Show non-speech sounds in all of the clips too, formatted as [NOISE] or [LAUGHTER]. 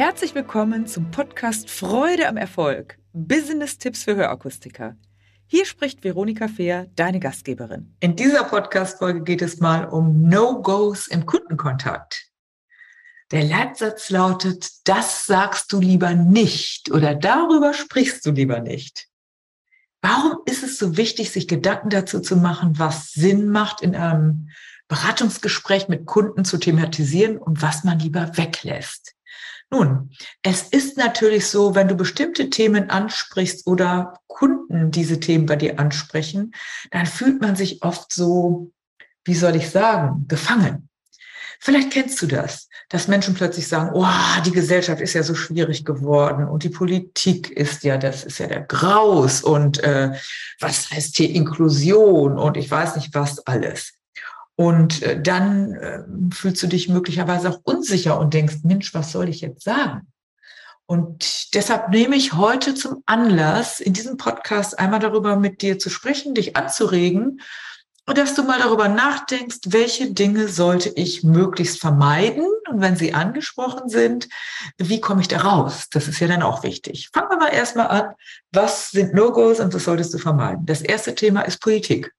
Herzlich willkommen zum Podcast Freude am Erfolg. Business-Tipps für Hörakustiker. Hier spricht Veronika Fehr, deine Gastgeberin. In dieser Podcast-Folge geht es mal um No-Gos im Kundenkontakt. Der Leitsatz lautet, das sagst du lieber nicht oder darüber sprichst du lieber nicht. Warum ist es so wichtig, sich Gedanken dazu zu machen, was Sinn macht, in einem Beratungsgespräch mit Kunden zu thematisieren und was man lieber weglässt? Nun, es ist natürlich so, wenn du bestimmte Themen ansprichst oder Kunden diese Themen bei dir ansprechen, dann fühlt man sich oft so, wie soll ich sagen, gefangen. Vielleicht kennst du das, dass Menschen plötzlich sagen, oh, die Gesellschaft ist ja so schwierig geworden und die Politik ist ja, das ist ja der Graus und äh, was heißt hier Inklusion und ich weiß nicht was alles. Und äh, dann äh, fühlst du dich möglicherweise auch unsicher und denkst, Mensch, was soll ich jetzt sagen? Und deshalb nehme ich heute zum Anlass, in diesem Podcast einmal darüber mit dir zu sprechen, dich anzuregen und dass du mal darüber nachdenkst, welche Dinge sollte ich möglichst vermeiden und wenn sie angesprochen sind, wie komme ich da raus? Das ist ja dann auch wichtig. Fangen wir mal erstmal an. Was sind No-Gos und was solltest du vermeiden? Das erste Thema ist Politik.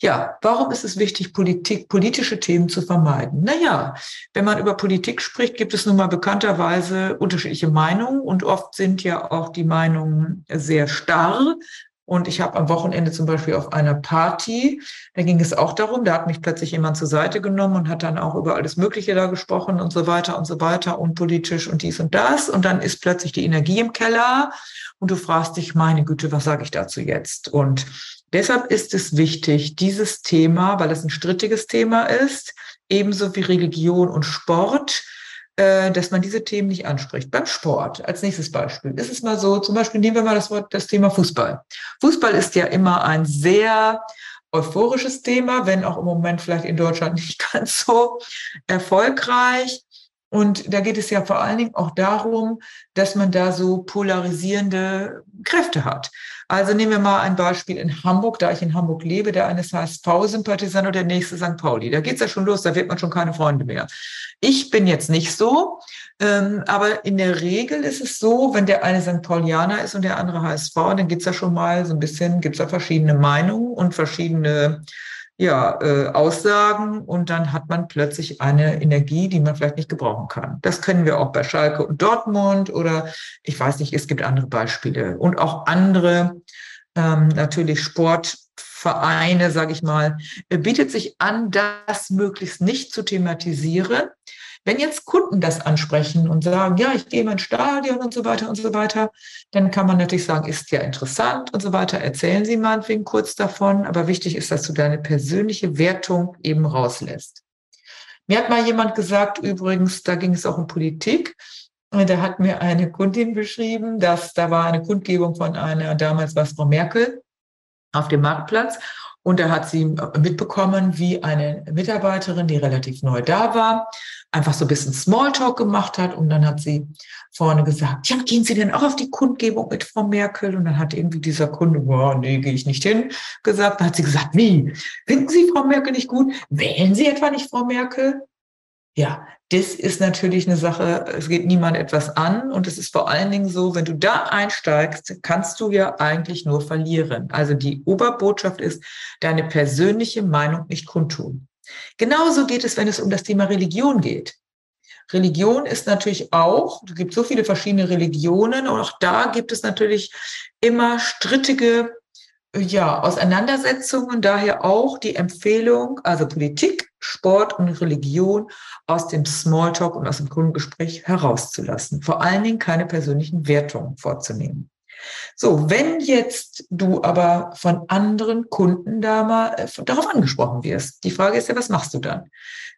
Ja, warum ist es wichtig, Politik, politische Themen zu vermeiden? Naja, wenn man über Politik spricht, gibt es nun mal bekannterweise unterschiedliche Meinungen und oft sind ja auch die Meinungen sehr starr. Und ich habe am Wochenende zum Beispiel auf einer Party, da ging es auch darum, da hat mich plötzlich jemand zur Seite genommen und hat dann auch über alles Mögliche da gesprochen und so weiter und so weiter und politisch und dies und das. Und dann ist plötzlich die Energie im Keller und du fragst dich, meine Güte, was sage ich dazu jetzt? Und Deshalb ist es wichtig, dieses Thema, weil es ein strittiges Thema ist, ebenso wie Religion und Sport, äh, dass man diese Themen nicht anspricht. Beim Sport, als nächstes Beispiel, ist es mal so, zum Beispiel nehmen wir mal das Wort, das Thema Fußball. Fußball ist ja immer ein sehr euphorisches Thema, wenn auch im Moment vielleicht in Deutschland nicht [LAUGHS] ganz so erfolgreich. Und da geht es ja vor allen Dingen auch darum, dass man da so polarisierende Kräfte hat. Also nehmen wir mal ein Beispiel in Hamburg, da ich in Hamburg lebe, der eine ist HSV-Sympathisant und der nächste St. Pauli. Da geht's ja schon los, da wird man schon keine Freunde mehr. Ich bin jetzt nicht so, ähm, aber in der Regel ist es so, wenn der eine St. Paulianer ist und der andere HSV, dann geht's ja schon mal so ein bisschen, gibt's da verschiedene Meinungen und verschiedene ja, äh, Aussagen und dann hat man plötzlich eine Energie, die man vielleicht nicht gebrauchen kann. Das kennen wir auch bei Schalke und Dortmund oder ich weiß nicht, es gibt andere Beispiele und auch andere ähm, natürlich Sportvereine, sage ich mal, bietet sich an, das möglichst nicht zu thematisieren, wenn jetzt Kunden das ansprechen und sagen, ja, ich gehe in mein Stadion und so weiter und so weiter, dann kann man natürlich sagen, ist ja interessant und so weiter. Erzählen Sie meinetwegen kurz davon. Aber wichtig ist, dass du deine persönliche Wertung eben rauslässt. Mir hat mal jemand gesagt, übrigens, da ging es auch um Politik. Da hat mir eine Kundin beschrieben, dass da war eine Kundgebung von einer, damals war es Frau Merkel, auf dem Marktplatz. Und da hat sie mitbekommen, wie eine Mitarbeiterin, die relativ neu da war, einfach so ein bisschen Smalltalk gemacht hat. Und dann hat sie vorne gesagt, ja, gehen Sie denn auch auf die Kundgebung mit Frau Merkel? Und dann hat irgendwie dieser Kunde, boah, nee, gehe ich nicht hin, gesagt. Dann hat sie gesagt, nee, finden Sie Frau Merkel nicht gut? Wählen Sie etwa nicht Frau Merkel? Ja, das ist natürlich eine Sache, es geht niemand etwas an und es ist vor allen Dingen so, wenn du da einsteigst, kannst du ja eigentlich nur verlieren. Also die Oberbotschaft ist, deine persönliche Meinung nicht kundtun. Genauso geht es, wenn es um das Thema Religion geht. Religion ist natürlich auch, es gibt so viele verschiedene Religionen und auch da gibt es natürlich immer strittige ja, Auseinandersetzungen, daher auch die Empfehlung, also Politik, Sport und Religion aus dem Smalltalk und aus dem Kundengespräch herauszulassen. Vor allen Dingen keine persönlichen Wertungen vorzunehmen. So, wenn jetzt du aber von anderen Kunden da mal äh, darauf angesprochen wirst, die Frage ist ja, was machst du dann?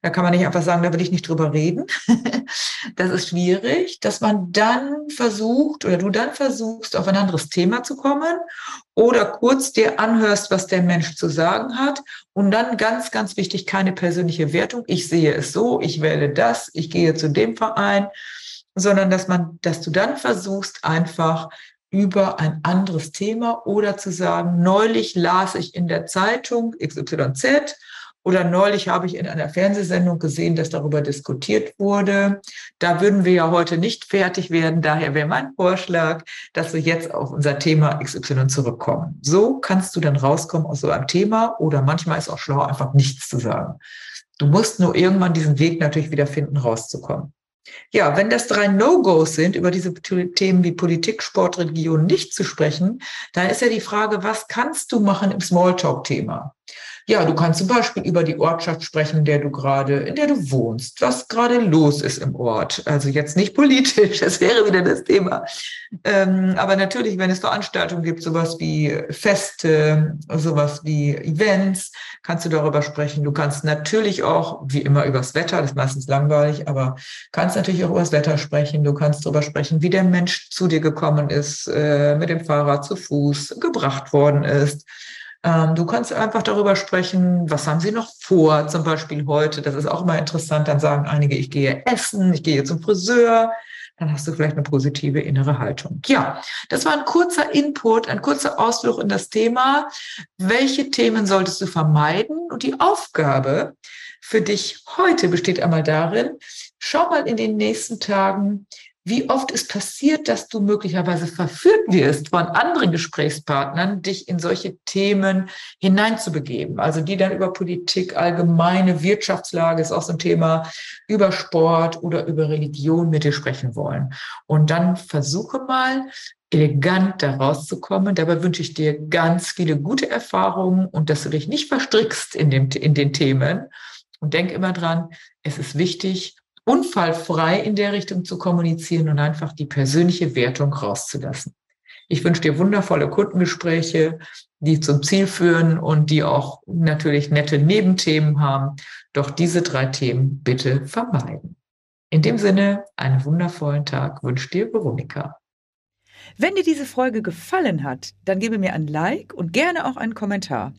Da kann man nicht einfach sagen, da will ich nicht drüber reden. [LAUGHS] das ist schwierig, dass man dann versucht oder du dann versuchst, auf ein anderes Thema zu kommen oder kurz dir anhörst, was der Mensch zu sagen hat und dann ganz, ganz wichtig, keine persönliche Wertung. Ich sehe es so, ich wähle das, ich gehe zu dem Verein, sondern dass man, dass du dann versuchst, einfach über ein anderes Thema oder zu sagen, neulich las ich in der Zeitung XYZ Oder neulich habe ich in einer Fernsehsendung gesehen, dass darüber diskutiert wurde. Da würden wir ja heute nicht fertig werden. Daher wäre mein Vorschlag, dass wir jetzt auf unser Thema XY zurückkommen. So kannst du dann rauskommen aus so einem Thema oder manchmal ist auch schlau, einfach nichts zu sagen. Du musst nur irgendwann diesen Weg natürlich wieder finden, rauszukommen. Ja, wenn das drei No-Gos sind, über diese Themen wie Politik, Sport, Religion nicht zu sprechen, dann ist ja die Frage, was kannst du machen im Smalltalk-Thema? Ja, du kannst zum Beispiel über die Ortschaft sprechen, in der du gerade, in der du wohnst, was gerade los ist im Ort. Also jetzt nicht politisch, [LAUGHS] das wäre wieder das Thema. Ähm, aber natürlich, wenn es Veranstaltungen gibt, sowas wie Feste, sowas wie Events, kannst du darüber sprechen. Du kannst natürlich auch, wie immer, übers Wetter, das ist meistens langweilig, aber kannst natürlich auch übers Wetter sprechen. Du kannst darüber sprechen, wie der Mensch zu dir gekommen ist, äh, mit dem Fahrrad zu Fuß gebracht worden ist du kannst einfach darüber sprechen, was haben sie noch vor, zum Beispiel heute. Das ist auch immer interessant. Dann sagen einige, ich gehe essen, ich gehe zum Friseur. Dann hast du vielleicht eine positive innere Haltung. Ja, das war ein kurzer Input, ein kurzer Ausflug in das Thema. Welche Themen solltest du vermeiden? Und die Aufgabe für dich heute besteht einmal darin, schau mal in den nächsten Tagen, wie oft ist passiert, dass du möglicherweise verführt wirst von anderen Gesprächspartnern, dich in solche Themen hineinzubegeben? Also die dann über Politik, allgemeine Wirtschaftslage ist auch so ein Thema, über Sport oder über Religion mit dir sprechen wollen. Und dann versuche mal, elegant da rauszukommen. Dabei wünsche ich dir ganz viele gute Erfahrungen und dass du dich nicht verstrickst in, dem, in den Themen. Und denk immer dran, es ist wichtig, unfallfrei in der Richtung zu kommunizieren und einfach die persönliche Wertung rauszulassen. Ich wünsche dir wundervolle Kundengespräche, die zum Ziel führen und die auch natürlich nette Nebenthemen haben. Doch diese drei Themen bitte vermeiden. In dem Sinne, einen wundervollen Tag wünscht dir Veronika. Wenn dir diese Folge gefallen hat, dann gebe mir ein Like und gerne auch einen Kommentar.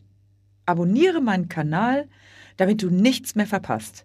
Abonniere meinen Kanal, damit du nichts mehr verpasst.